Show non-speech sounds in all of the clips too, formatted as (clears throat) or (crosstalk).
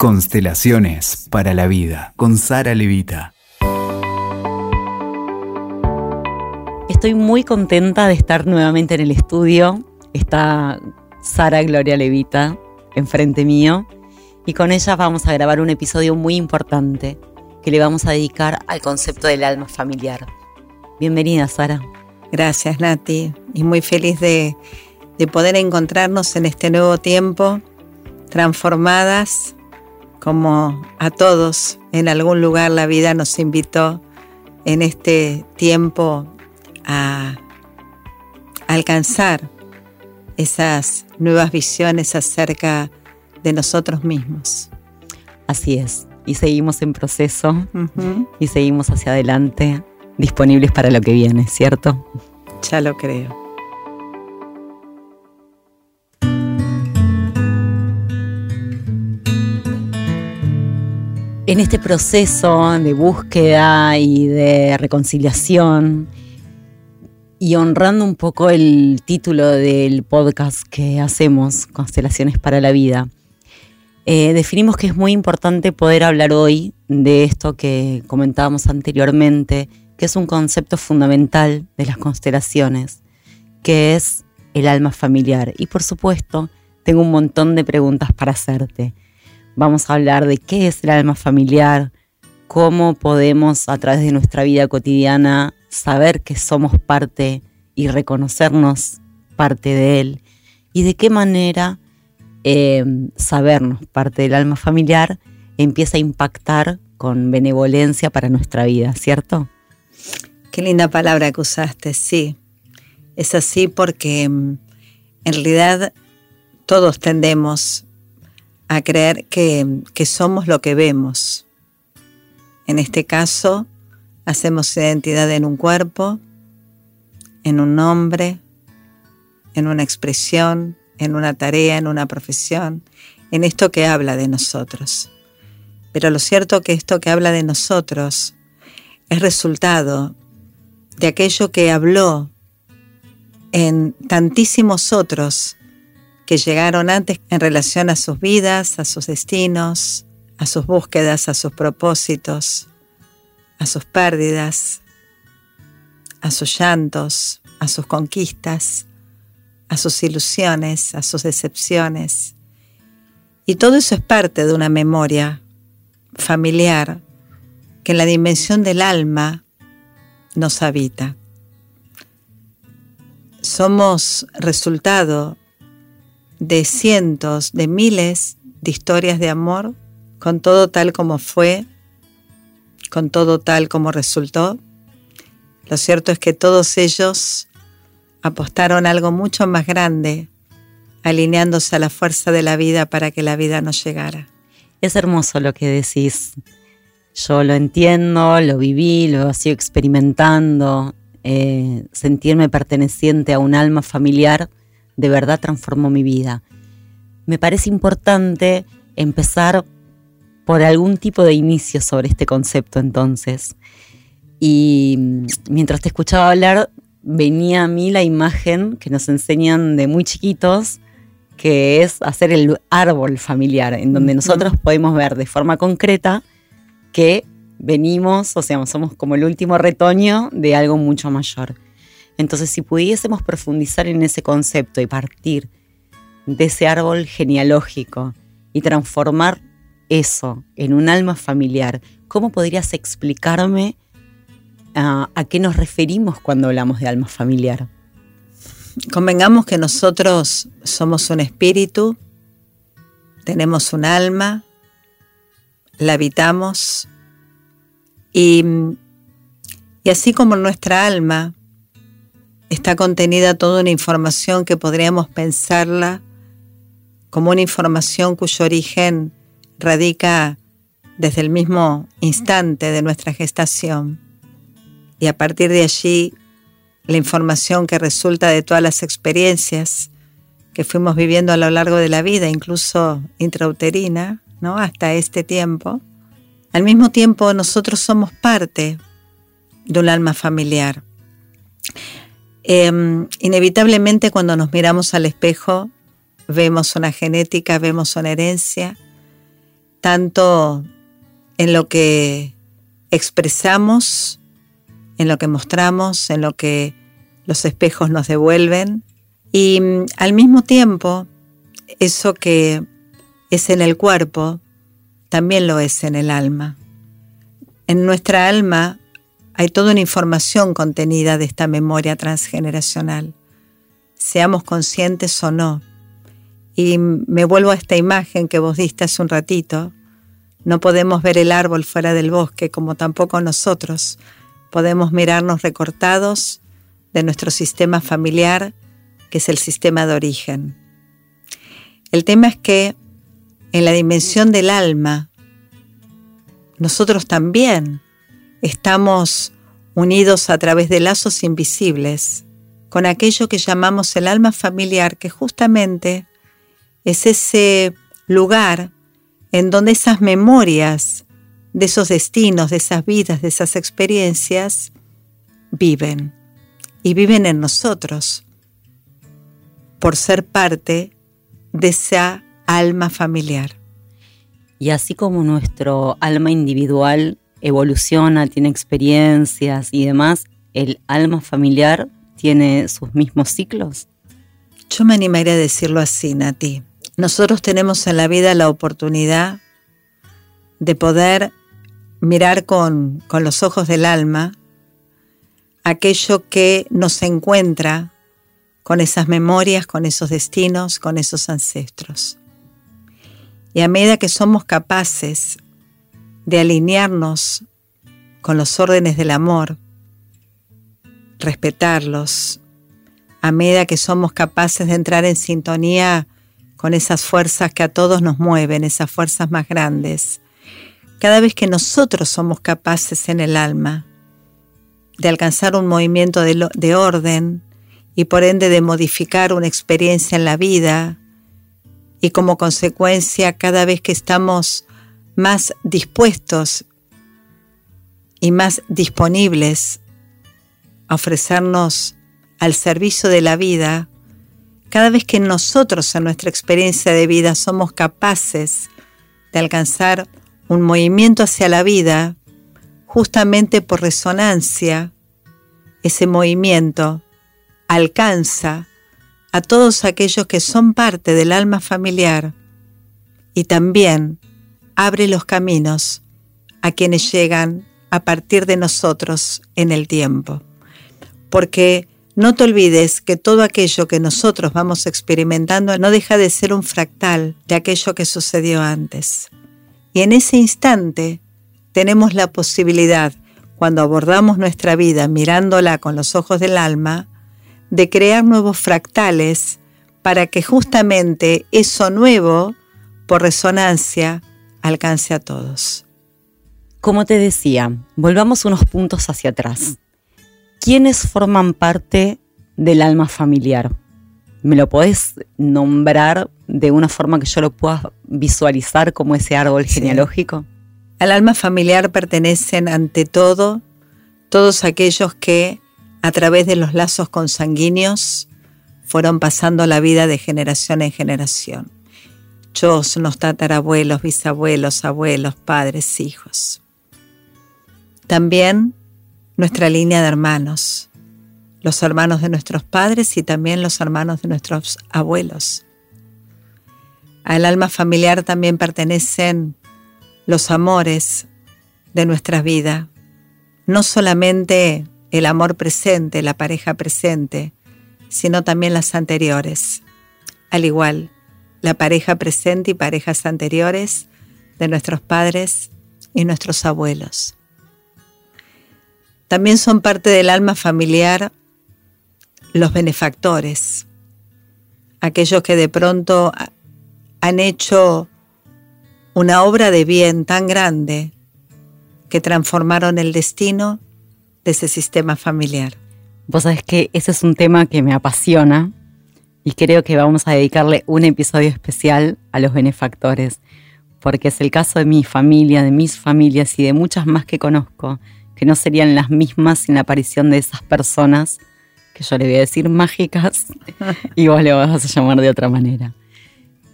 Constelaciones para la vida con Sara Levita. Estoy muy contenta de estar nuevamente en el estudio. Está Sara Gloria Levita enfrente mío y con ella vamos a grabar un episodio muy importante que le vamos a dedicar al concepto del alma familiar. Bienvenida, Sara. Gracias, Nati. Y muy feliz de, de poder encontrarnos en este nuevo tiempo, transformadas como a todos en algún lugar la vida nos invitó en este tiempo a alcanzar esas nuevas visiones acerca de nosotros mismos. Así es, y seguimos en proceso y seguimos hacia adelante, disponibles para lo que viene, ¿cierto? Ya lo creo. En este proceso de búsqueda y de reconciliación y honrando un poco el título del podcast que hacemos, Constelaciones para la Vida, eh, definimos que es muy importante poder hablar hoy de esto que comentábamos anteriormente, que es un concepto fundamental de las constelaciones, que es el alma familiar. Y por supuesto, tengo un montón de preguntas para hacerte. Vamos a hablar de qué es el alma familiar, cómo podemos a través de nuestra vida cotidiana saber que somos parte y reconocernos parte de él y de qué manera eh, sabernos parte del alma familiar empieza a impactar con benevolencia para nuestra vida, ¿cierto? Qué linda palabra que usaste, sí. Es así porque mm, en realidad todos tendemos a creer que, somos lo que vemos. En este caso, hacemos identidad en un cuerpo, en un nombre, en una expresión, en una tarea, en una profesión, en esto que habla de nosotros. Pero lo cierto que esto que habla de nosotros es resultado de aquello que habló en tantísimos otros que llegaron antes en relación a sus vidas, a sus destinos, a sus búsquedas, a sus propósitos, a sus pérdidas, a sus llantos, a sus conquistas, a sus ilusiones, a sus decepciones. Y todo eso es parte de una memoria familiar que en la dimensión del alma nos habita. Somos resultado de cientos, de miles de historias de amor, con todo tal como fue, con todo tal como resultó. Lo cierto es que todos ellos apostaron algo mucho más grande, alineándose a la fuerza de la vida para que la vida nos llegara. Es hermoso lo que decís. Yo lo entiendo, lo viví, lo sigo experimentando. Eh, sentirme perteneciente a un alma familiar de verdad transformó mi vida. Me parece importante empezar por algún tipo de inicio sobre este concepto entonces. Y mientras te escuchaba hablar, venía a mí la imagen que nos enseñan de muy chiquitos, que es hacer el árbol familiar, en donde nosotros podemos ver de forma concreta que venimos, o sea, somos como el último retoño de algo mucho mayor. Entonces, si pudiésemos profundizar en ese concepto y partir de ese árbol genealógico y transformar eso en un alma familiar, ¿cómo podrías explicarme ah, a qué nos referimos cuando hablamos de alma familiar? Convengamos que nosotros somos un espíritu, tenemos un alma, la habitamos y, y así como nuestra alma está contenida toda una información que podríamos pensarla como una información cuyo origen radica desde el mismo instante de nuestra gestación. Y a partir de allí, la información que resulta de todas las experiencias que fuimos viviendo a lo largo de la vida, incluso intrauterina, ¿no? hasta este tiempo. Al mismo tiempo, nosotros somos parte de un alma familiar. Em, inevitablemente cuando nos miramos al espejo vemos una genética, vemos una herencia tanto en lo que expresamos, en lo que mostramos, en lo que los espejos nos devuelven y mm, al mismo tiempo eso que es en el cuerpo también lo es en el alma. En nuestra alma hay toda una información contenida de esta memoria transgeneracional, seamos conscientes o no. Y me vuelvo a esta imagen que vos diste hace un ratito. No podemos ver el árbol fuera del bosque, como tampoco nosotros. Podemos mirarnos recortados de nuestro sistema familiar, que es el sistema de origen. El tema es que en la dimensión del alma, nosotros también estamos unidos a través de lazos invisibles con aquello que llamamos el alma familiar, que justamente es ese lugar en donde esas memorias de esos destinos, de esas vidas, de esas experiencias, viven y viven en nosotros por ser parte de esa alma familiar. Y así como nuestro alma individual evoluciona, tiene experiencias y demás, el alma familiar tiene sus mismos ciclos. Yo me animaría a decirlo así, Nati. Nosotros tenemos en la vida la oportunidad de poder mirar con, con los ojos del alma aquello que nos encuentra con esas memorias, con esos destinos, con esos ancestros. Y a medida que somos capaces de alinearnos con los órdenes del amor, respetarlos, a medida que somos capaces de entrar en sintonía con esas fuerzas que a todos nos mueven, esas fuerzas más grandes, cada vez que nosotros somos capaces en el alma de alcanzar un movimiento de, de orden y por ende de modificar una experiencia en la vida, y como consecuencia cada vez que estamos más dispuestos y más disponibles a ofrecernos al servicio de la vida, cada vez que nosotros en nuestra experiencia de vida somos capaces de alcanzar un movimiento hacia la vida, justamente por resonancia, ese movimiento alcanza a todos aquellos que son parte del alma familiar y también abre los caminos a quienes llegan a partir de nosotros en el tiempo. Porque no te olvides que todo aquello que nosotros vamos experimentando no deja de ser un fractal de aquello que sucedió antes. Y en ese instante tenemos la posibilidad, cuando abordamos nuestra vida mirándola con los ojos del alma, de crear nuevos fractales para que justamente eso nuevo, por resonancia, alcance a todos. Como te decía, volvamos unos puntos hacia atrás. ¿Quiénes forman parte del alma familiar? ¿Me lo podés nombrar de una forma que yo lo pueda visualizar como ese árbol genealógico? Al alma familiar pertenecen ante todo todos aquellos que a través de los lazos consanguíneos fueron pasando la vida de generación en generación. Los tatarabuelos, bisabuelos, abuelos, padres, hijos. También nuestra línea de hermanos, los hermanos de nuestros padres y también los hermanos de nuestros abuelos. Al alma familiar también pertenecen los amores de nuestra vida, no solamente el amor presente, la pareja presente, sino también las anteriores. Al igual, la pareja presente y parejas anteriores de nuestros padres y nuestros abuelos. También son parte del alma familiar los benefactores, aquellos que de pronto han hecho una obra de bien tan grande que transformaron el destino de ese sistema familiar. Vos sabés que ese es un tema que me apasiona y creo que vamos a dedicarle un episodio especial a los benefactores, porque es el caso de mi familia, de mis familias y de muchas más que conozco, que no serían las mismas sin la aparición de esas personas, que yo le voy a decir mágicas, (laughs) y vos le vas a llamar de otra manera.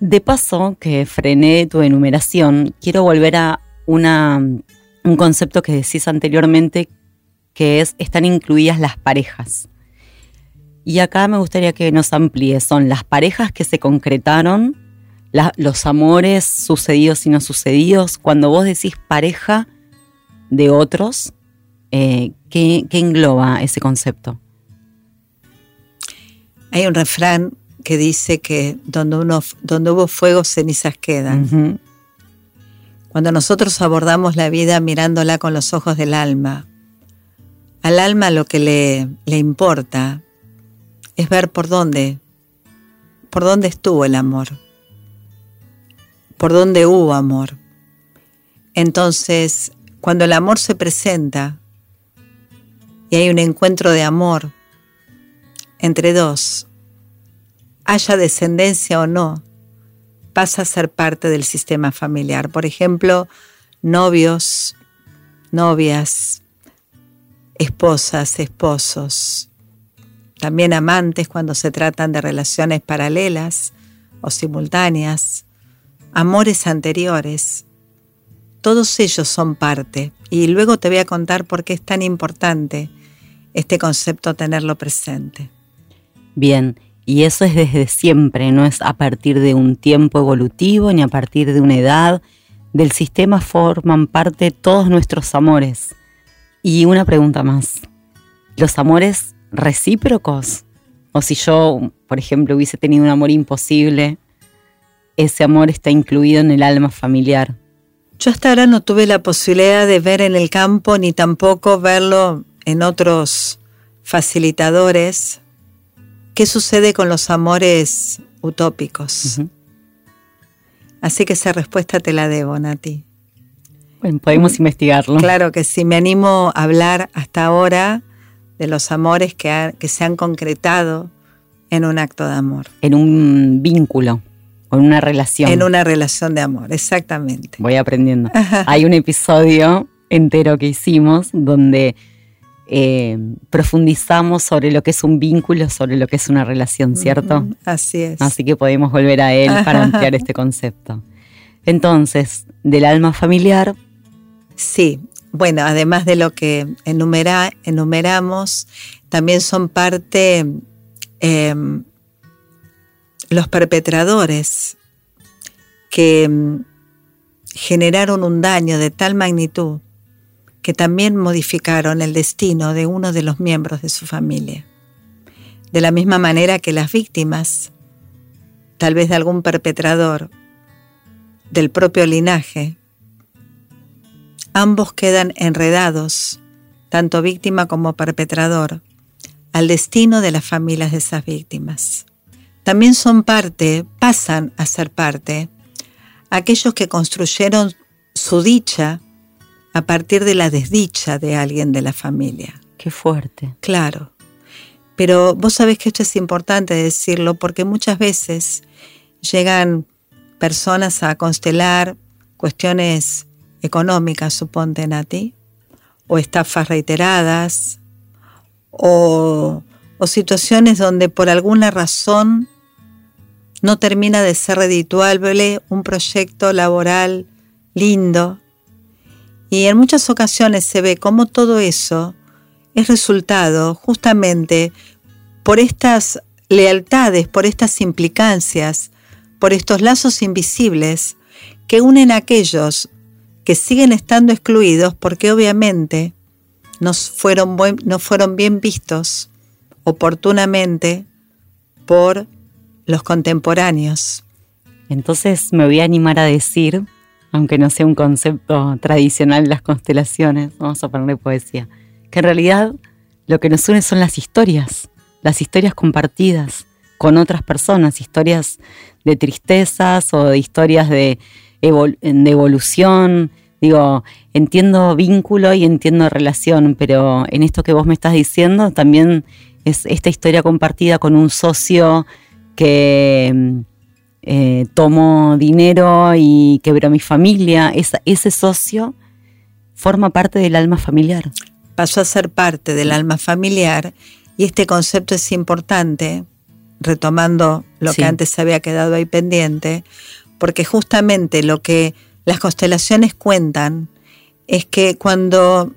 De paso, que frené tu enumeración, quiero volver a una, un concepto que decís anteriormente, que es, están incluidas las parejas. Y acá me gustaría que nos amplíes, son las parejas que se concretaron, los amores sucedidos y no sucedidos. Cuando vos decís pareja de otros, eh, ¿qué, engloba ese concepto? Hay un refrán que dice que donde, uno, donde hubo fuego, cenizas quedan. Cuando nosotros abordamos la vida mirándola con los ojos del alma, al alma lo que le, le importa es ver por dónde, por dónde estuvo el amor, por dónde hubo amor. Entonces, cuando el amor se presenta y hay un encuentro de amor entre dos, haya descendencia o no, pasa a ser parte del sistema familiar. Por ejemplo, novios, novias, esposas, esposos, también amantes cuando se tratan de relaciones paralelas o simultáneas, amores anteriores. Todos ellos son parte y luego te voy a contar por qué es tan importante este concepto tenerlo presente. Bien, y eso es desde siempre, no es a partir de un tiempo evolutivo ni a partir de una edad. Del sistema forman parte todos nuestros amores. Y una pregunta más. ¿Los amores recíprocos? O si yo, por ejemplo, hubiese tenido un amor imposible, ese amor está incluido en el alma familiar. Yo hasta ahora no tuve la posibilidad de ver en el campo ni tampoco verlo en otros facilitadores qué sucede con los amores utópicos. Así que esa respuesta te la debo, Nati. Bueno, podemos investigarlo. Claro que sí, me animo a hablar hasta ahora de los amores que, que se han concretado en un acto de amor. En un vínculo, en una relación. En una relación de amor, exactamente. Voy aprendiendo. Hay un episodio entero que hicimos donde eh, profundizamos sobre lo que es un vínculo, sobre lo que es una relación, ¿cierto? así es. Así que podemos volver a él para ampliar este concepto. Entonces, del alma familiar Sí, bueno, además de lo que enumera, enumeramos, también son parte em, los perpetradores que em, generaron un daño de tal magnitud que también modificaron el destino de uno de los miembros de su familia. De la misma manera que las víctimas, tal vez de algún perpetrador del propio linaje, Ambos quedan enredados, tanto víctima como perpetrador, al destino de las familias de esas víctimas. También son parte, pasan a ser parte, aquellos que construyeron su dicha a partir de la desdicha de alguien de la familia. Qué fuerte. Claro. Pero vos sabés que esto es importante decirlo porque muchas veces llegan personas a constelar cuestiones económicas, suponte, Nati, o estafas reiteradas, o, o situaciones donde por alguna razón no termina de ser redituable un proyecto laboral lindo. Y en muchas ocasiones se ve cómo todo eso es resultado justamente por estas lealtades, por estas implicancias, por estos lazos invisibles que unen a aquellos que siguen estando excluidos porque obviamente no fueron, no fueron bien vistos oportunamente por los contemporáneos. Entonces me voy a animar a decir, aunque no sea un concepto tradicional las constelaciones, vamos a ponerle poesía, que en realidad lo que nos une son las historias, las historias compartidas con otras personas, historias de tristezas o de historias de de evolución. Digo, entiendo vínculo y entiendo relación, pero en esto que vos me estás diciendo también es esta historia compartida con un socio que eh, tomó dinero y quebró mi familia. ese socio forma parte del alma familiar. Pasó a ser parte del alma familiar y este concepto es importante retomando lo que antes había quedado ahí pendiente, porque justamente lo que las constelaciones cuentan es que cuando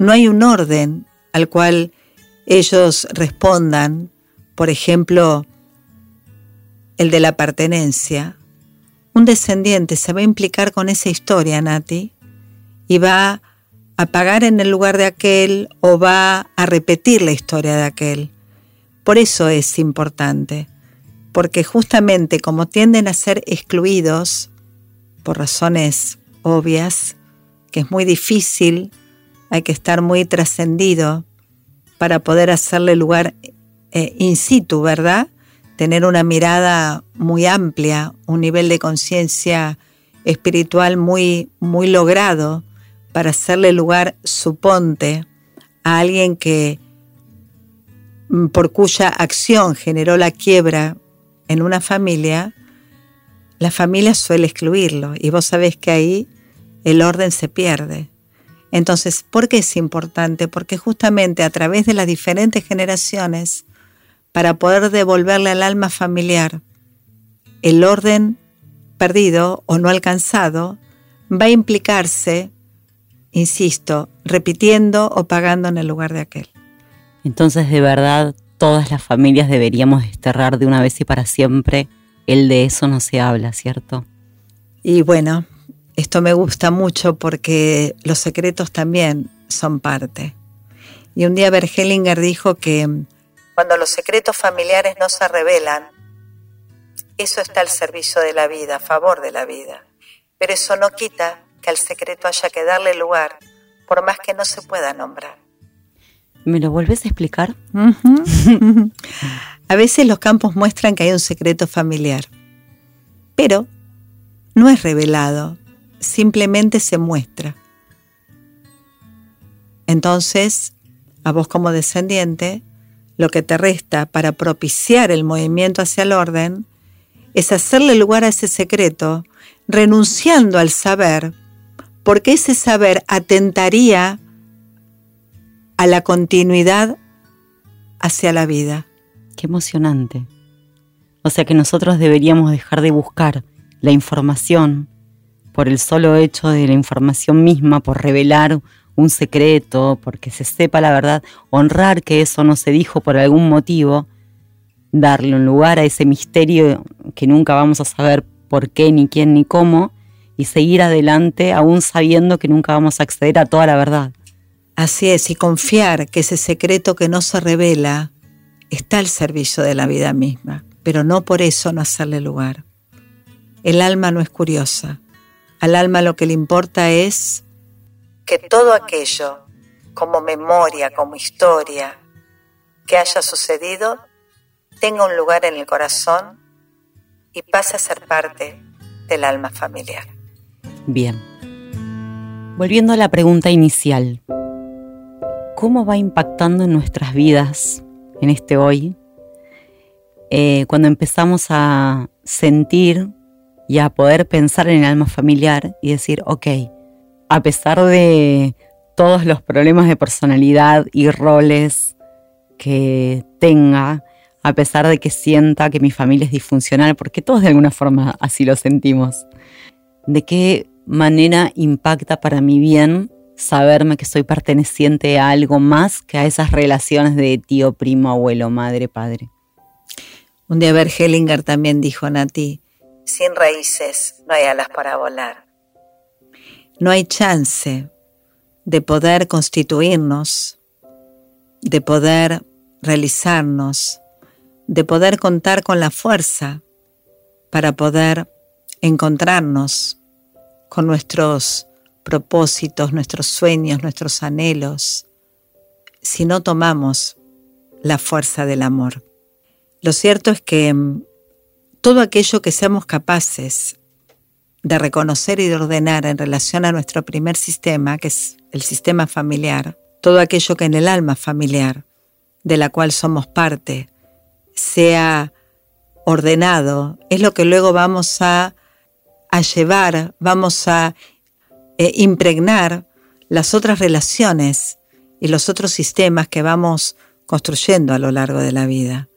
no hay un orden al cual ellos respondan, por ejemplo, el de la pertenencia, un descendiente se va a implicar con esa historia, Nati, y va a pagar en el lugar de aquel o va a repetir la historia de aquel. Por eso es importante, porque justamente como tienden a ser excluidos, por razones obvias, que es muy difícil, hay que estar muy trascendido para poder hacerle lugar eh, in situ, ¿verdad? Tener una mirada muy amplia, un nivel de conciencia espiritual muy, muy logrado para hacerle lugar, suponte, a alguien que mm, por cuya acción generó la quiebra en una familia, la familia suele excluirlo y vos sabés que ahí el orden se pierde. Entonces, ¿por qué es importante? Porque justamente a través de las diferentes generaciones, para poder devolverle al alma familiar el orden perdido o no alcanzado, va a implicarse, insisto, repitiendo o pagando en el lugar de aquel. Entonces, de verdad, todas las familias deberíamos desterrar de una vez y para siempre el de eso no se habla, ¿cierto? Y bueno, esto me gusta mucho porque los secretos también son parte. Y un día Bergelinger dijo que cuando los secretos familiares no se revelan, eso está al servicio de la vida, a favor de la vida. Pero eso no quita que al secreto haya que darle lugar, por más que no se pueda nombrar. ¿Me lo vuelves a explicar? (laughs) a veces los campos muestran que hay un secreto familiar, pero no es revelado, simplemente se muestra. Entonces, a vos como descendiente, lo que te resta para propiciar el movimiento hacia el orden es hacerle lugar a ese secreto, renunciando al saber, porque ese saber atentaría a la continuidad hacia la vida. Qué emocionante. O sea que nosotros deberíamos dejar de buscar la información por el solo hecho de la información misma, por revelar un secreto, porque se sepa la verdad, honrar que eso no se dijo por algún motivo, darle un lugar a ese misterio que nunca vamos a saber por qué, ni quién, ni cómo, y seguir adelante aún sabiendo que nunca vamos a acceder a toda la verdad. Así es, y confiar que ese secreto que no se revela está al servicio de la vida misma, pero no por eso no hacerle lugar. El alma no es curiosa, al alma lo que le importa es que todo aquello, como memoria, como historia, que haya sucedido, tenga un lugar en el corazón y pase a ser parte del alma familiar. Bien. Volviendo a la pregunta inicial, ¿cómo va impactando en nuestras vidas en este hoy? Eh, cuando empezamos a sentir y a poder pensar en el alma familiar y decir, ok, a pesar de todos los problemas de personalidad y roles que tenga, a pesar de que sienta que mi familia es disfuncional, porque todos de alguna forma así lo sentimos, de qué manera impacta para mi bien saberme que soy perteneciente a algo más que a esas relaciones de tío, primo, abuelo, madre, padre. Un día Bert Hellinger también dijo, Nati, sin raíces no hay alas para volar. No hay chance de poder constituirnos, de poder realizarnos, de poder contar con la fuerza para poder encontrarnos con nuestros propósitos, nuestros sueños, nuestros anhelos, si no tomamos la fuerza del amor. Lo cierto es que todo aquello que seamos capaces de reconocer y de ordenar en relación a nuestro primer sistema, que es el sistema familiar, todo aquello que en el alma familiar, de la cual somos parte, sea ordenado, es lo que luego vamos a, llevar, vamos a eh, impregnar las otras relaciones y los otros sistemas que vamos construyendo a lo largo de la vida.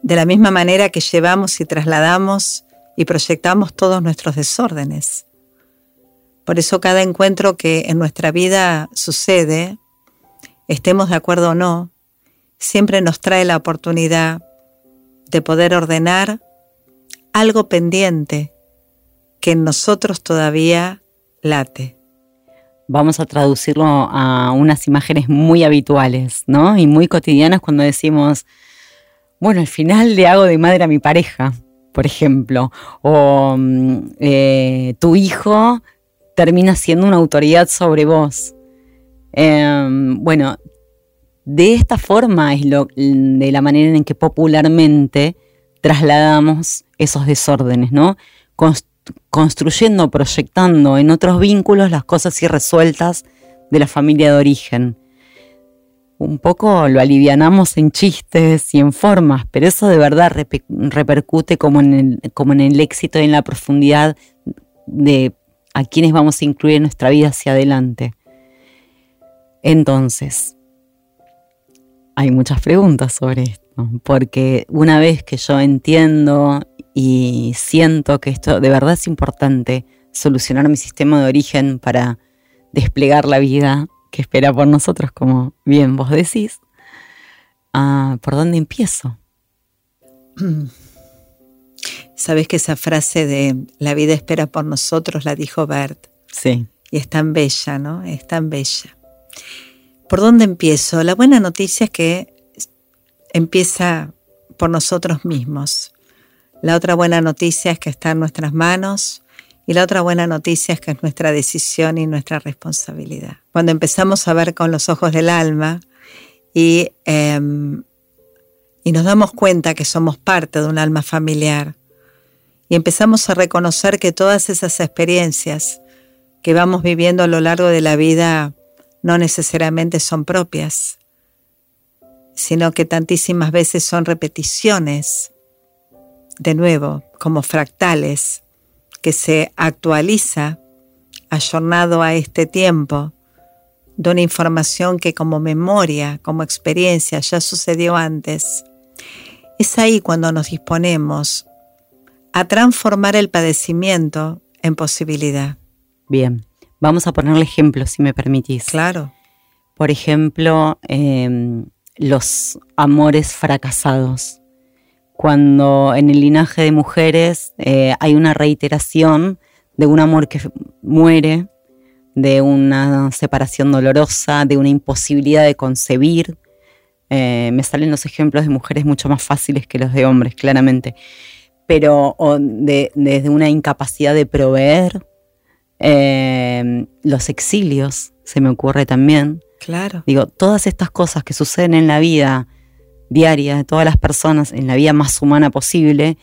de la misma manera que llevamos y trasladamos y proyectamos todos nuestros desórdenes. Por eso cada encuentro que en nuestra vida sucede, estemos de acuerdo o no, siempre nos trae la oportunidad de poder ordenar algo pendiente que en nosotros todavía late. Vamos a traducirlo a unas imágenes muy habituales, ¿no? Y muy cotidianas cuando decimos, bueno, al final le hago de madre a mi pareja, por ejemplo, o mm, eh, tu hijo termina siendo una autoridad sobre vos. Em, bueno, de esta forma es lo, de la manera en que popularmente trasladamos esos desórdenes, ¿no? Construyendo, proyectando en otros vínculos las cosas irresueltas de la familia de origen. Un poco lo alivianamos en chistes y en formas, pero eso de verdad repercute como en, el, como en el éxito y en la profundidad de a quienes vamos a incluir en nuestra vida hacia adelante. Entonces, hay muchas preguntas sobre esto, porque una vez que yo entiendo y siento que esto de verdad es importante, solucionar mi sistema de origen para desplegar la vida que espera por nosotros, como bien vos decís, ah, ¿por dónde empiezo? (clears throat) Sabes que esa frase de la vida espera por nosotros la dijo Bert. Sí. Y es tan bella, ¿no? Es tan bella. ¿Por dónde empiezo? La buena noticia es que empieza por nosotros mismos. La otra buena noticia es que está en nuestras manos y la otra buena noticia es que es nuestra decisión y nuestra responsabilidad. Cuando empezamos a ver con los ojos del alma y, em, y nos damos cuenta que somos parte de un alma familiar y empezamos a reconocer que todas esas experiencias que vamos viviendo a lo largo de la vida no necesariamente son propias, sino que tantísimas veces son repeticiones de nuevo, como fractales, que se actualiza, ayornado a este tiempo, de una información que como memoria, como experiencia ya sucedió antes. Es ahí cuando nos disponemos a transformar el padecimiento en posibilidad. Bien, vamos a ponerle ejemplos, si me permitís. Claro. Por ejemplo, em, los amores fracasados cuando en el linaje de mujeres eh, hay una reiteración de un amor que muere, de una separación dolorosa, de una imposibilidad de concebir. Eh, me salen los ejemplos de mujeres mucho más fáciles que los de hombres, claramente, pero desde una incapacidad de proveer, eh, los exilios, se me ocurre también. Claro. Digo, todas estas cosas que suceden en la vida, diaria de todas las personas en la vida más humana posible,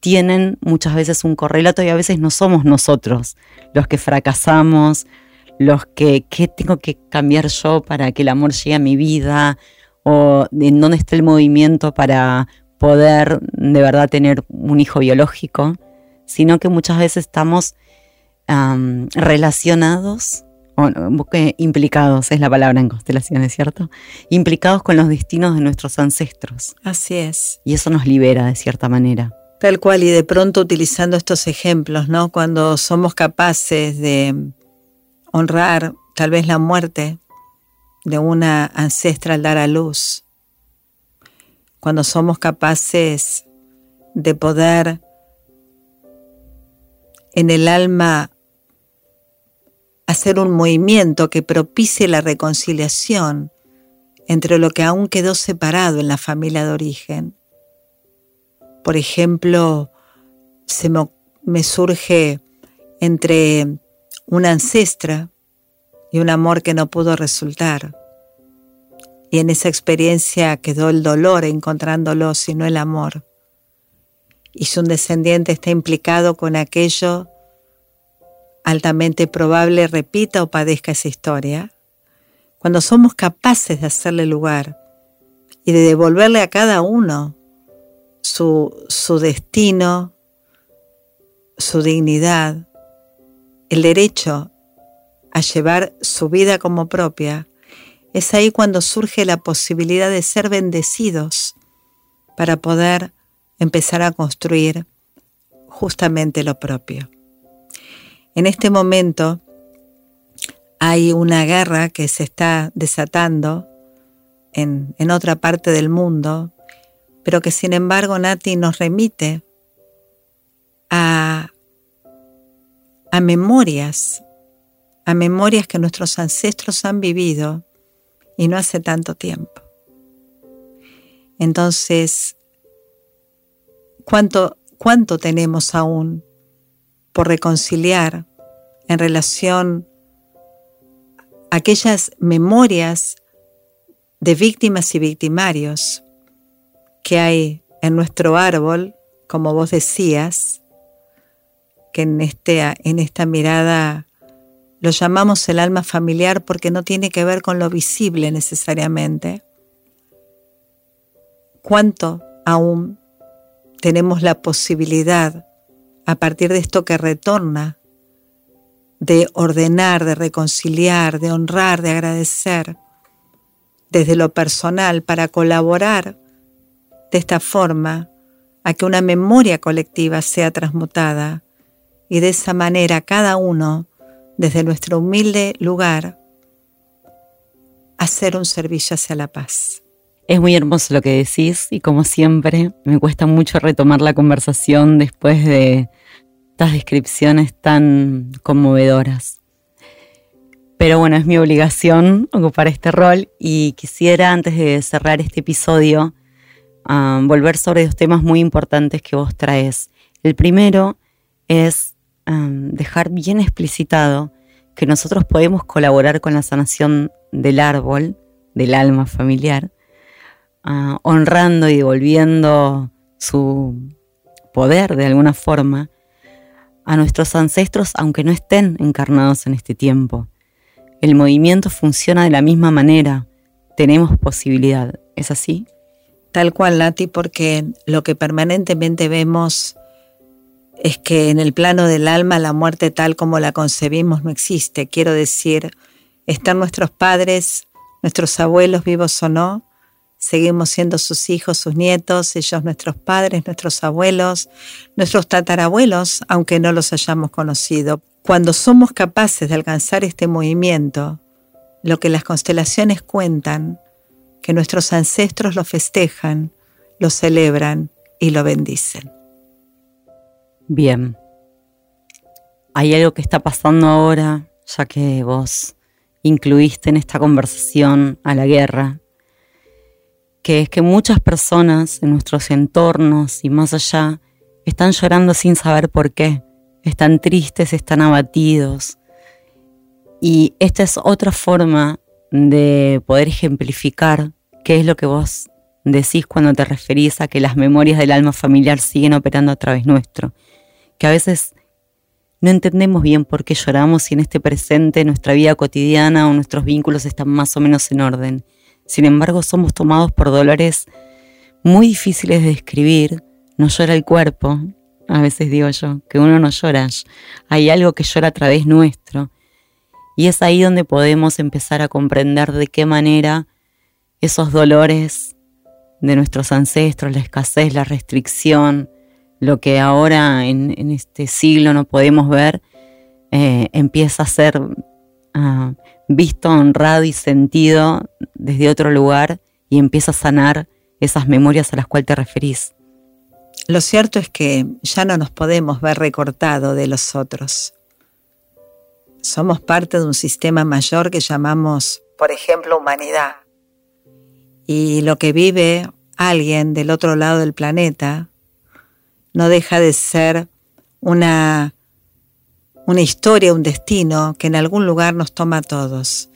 tienen muchas veces un correlato y a veces no somos nosotros los que fracasamos, los que, ¿qué tengo que cambiar yo para que el amor llegue a mi vida? O en dónde está el movimiento para poder de verdad tener un hijo biológico, sino que muchas veces estamos relacionados implicados es la palabra en constelaciones, ¿cierto? Implicados con los destinos de nuestros ancestros. Así es. Y eso nos libera de cierta manera. Tal cual, y de pronto utilizando estos ejemplos, ¿no? Cuando somos capaces de honrar tal vez la muerte de una ancestra al dar a luz, cuando somos capaces de poder en el alma hacer un movimiento que propicie la reconciliación entre lo que aún quedó separado en la familia de origen. Por ejemplo, se me, surge entre una ancestra y un amor que no pudo resultar. Y en esa experiencia quedó el dolor encontrándolo, sino el amor. Y si un descendiente está implicado con aquello, altamente probable repita o padezca esa historia, cuando somos capaces de hacerle lugar y de devolverle a cada uno su, su destino, su dignidad, el derecho a llevar su vida como propia, es ahí cuando surge la posibilidad de ser bendecidos para poder empezar a construir justamente lo propio. En este momento hay una guerra que se está desatando en, otra parte del mundo, pero que sin embargo Nati nos remite a, a memorias, a memorias que nuestros ancestros han vivido y no hace tanto tiempo. Entonces, ¿cuánto, cuánto tenemos aún por reconciliar en relación a aquellas memorias de víctimas y victimarios que hay en nuestro árbol, como vos decías, que en, este, en esta mirada lo llamamos el alma familiar porque no tiene que ver con lo visible necesariamente. ¿Cuánto aún tenemos la posibilidad, a partir de esto que retorna, de ordenar, de reconciliar, de honrar, de agradecer, desde lo personal, para colaborar de esta forma a que una memoria colectiva sea transmutada y de esa manera cada uno desde nuestro humilde lugar, hacer un servicio hacia la paz. Es muy hermoso lo que decís y como siempre me cuesta mucho retomar la conversación después de estas descripciones tan conmovedoras. Pero bueno, es mi obligación ocupar este rol y quisiera antes de cerrar este episodio ah, volver sobre dos temas muy importantes que vos traes. El primero es dejar bien explicitado que nosotros podemos colaborar con la sanación del árbol, del alma familiar, ah, honrando y devolviendo su poder de alguna forma a nuestros ancestros aunque no estén encarnados en este tiempo. El movimiento funciona de la misma manera, tenemos posibilidad, ¿es así? Tal cual, Lati, porque lo que permanentemente vemos es que en el plano del alma la muerte tal como la concebimos no existe. Quiero decir, están nuestros padres, nuestros abuelos vivos o no, seguimos siendo sus hijos, sus nietos, ellos nuestros padres, nuestros abuelos, nuestros tatarabuelos, aunque no los hayamos conocido. Cuando somos capaces de alcanzar este movimiento, lo que las constelaciones cuentan, que nuestros ancestros lo festejan, lo celebran y lo bendicen. Bien. Hay algo que está pasando ahora, ya que vos incluiste en esta conversación a la guerra, que es que muchas personas en nuestros entornos y más allá están llorando sin saber por qué, están tristes, están abatidos. Y esta es otra forma de poder ejemplificar qué es lo que vos decís cuando te referís a que las memorias del alma familiar siguen operando a través nuestro que a veces no entendemos bien por qué lloramos y en este presente nuestra vida cotidiana o nuestros vínculos están más o menos en orden. Sin embargo, somos tomados por dolores muy difíciles de describir. No llora el cuerpo, a veces digo yo, que uno no llora. Hay algo que llora a través nuestro. Y es ahí donde podemos empezar a comprender de qué manera esos dolores de nuestros ancestros, la escasez, la restricción, lo que ahora en, este siglo no podemos ver, eh, empieza a ser ah, visto, honrado y sentido desde otro lugar y empieza a sanar esas memorias a las cuales te referís. Lo cierto es que ya no nos podemos ver recortados de los otros. Somos parte de un sistema mayor que llamamos, por ejemplo, humanidad. Y lo que vive alguien del otro lado del planeta no deja de ser una, una historia, un destino que en algún lugar nos toma a todos.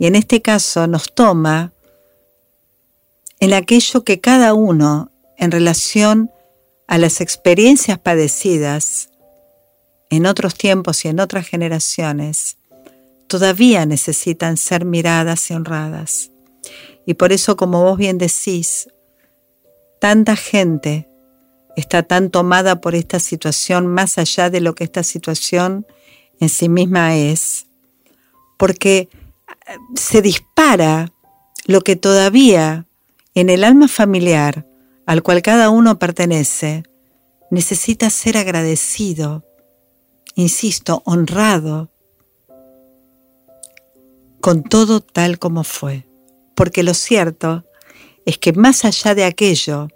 Y en este caso nos toma en aquello que cada uno, en relación a las experiencias padecidas en otros tiempos y en otras generaciones, todavía necesitan ser miradas y honradas. Y por eso, como vos bien decís, tanta gente está tan tomada por esta situación más allá de lo que esta situación en sí misma es, porque eh, se dispara lo que todavía en el alma familiar al cual cada uno pertenece, necesita ser agradecido, insisto, honrado, con todo tal como fue. Porque lo cierto es que más allá de aquello,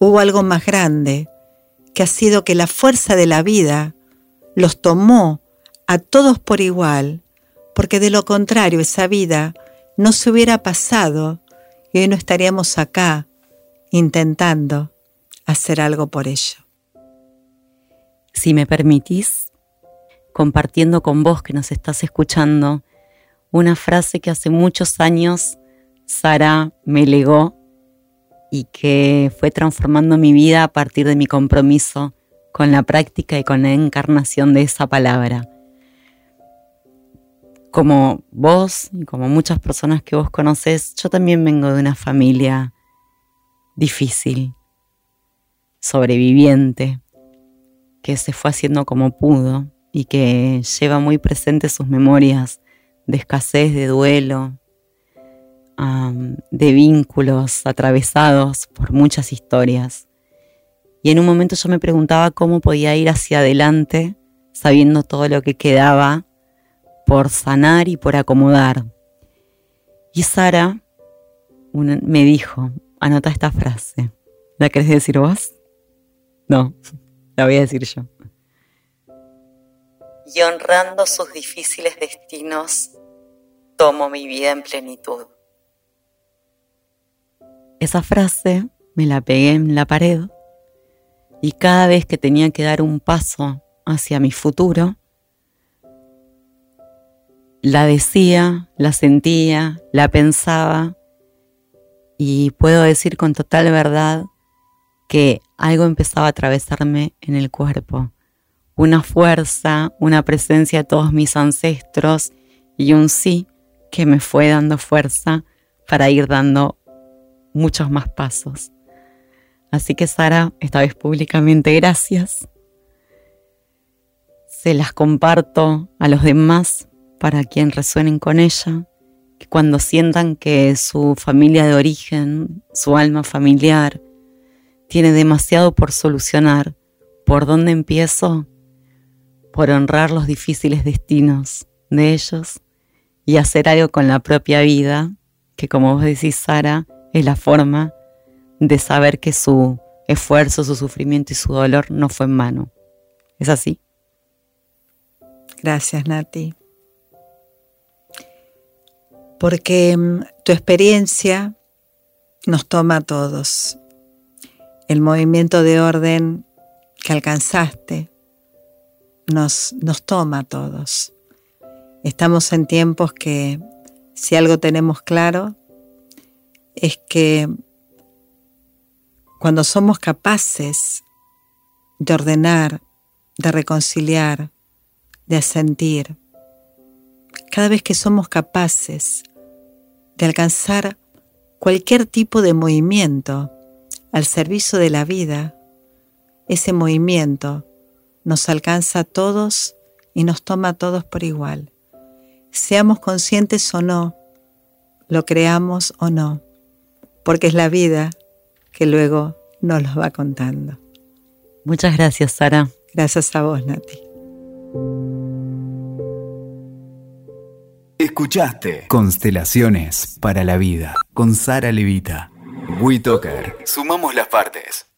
hubo algo más grande, que ha sido que la fuerza de la vida los tomó a todos por igual, porque de lo contrario esa vida no se hubiera pasado y hoy no estaríamos acá intentando hacer algo por ello. Si me permitís, compartiendo con vos que nos estás escuchando, una frase que hace muchos años Sara me legó y que fue transformando mi vida a partir de mi compromiso con la práctica y con la encarnación de esa palabra. Como vos y como muchas personas que vos conocés, yo también vengo de una familia difícil, sobreviviente, que se fue haciendo como pudo y que lleva muy presente sus memorias de escasez, de duelo, de vínculos atravesados por muchas historias. Y en un momento yo me preguntaba cómo podía ir hacia adelante sabiendo todo lo que quedaba por sanar y por acomodar. Y Sara me dijo, anota esta frase. ¿La querés decir vos? No, la voy a decir yo y honrando sus difíciles destinos, tomo mi vida en plenitud. Esa frase me la pegué en la pared y cada vez que tenía que dar un paso hacia mi futuro, la decía, la sentía, la pensaba y puedo decir con total verdad que algo empezaba a atravesarme en el cuerpo una fuerza, una presencia de todos mis ancestros y un sí que me fue dando fuerza para ir dando muchos más pasos. Así que Sara, esta vez públicamente gracias. Se las comparto a los demás para quien resuenen con ella, que cuando sientan que su familia de origen, su alma familiar, tiene demasiado por solucionar, ¿por dónde empiezo? por honrar los difíciles destinos de ellos y hacer algo con la propia vida, que como vos decís, Sara, es la forma de saber que su esfuerzo, su sufrimiento y su dolor no fue en vano. ¿Es así? Gracias, Nati. Porque mm, tu experiencia nos toma a todos. El movimiento de orden que alcanzaste, nos, nos toma a todos. Estamos en tiempos que si algo tenemos claro es que cuando somos capaces de ordenar, de reconciliar, de sentir, cada vez que somos capaces de alcanzar cualquier tipo de movimiento al servicio de la vida, ese movimiento nos alcanza a todos y nos toma a todos por igual. Seamos conscientes o no, lo creamos o no, porque es la vida que luego nos lo va contando. Muchas gracias, Sara. Gracias a vos, Nati. Escuchaste Constelaciones para la Vida con Sara Levita. WeToker. Sumamos las partes.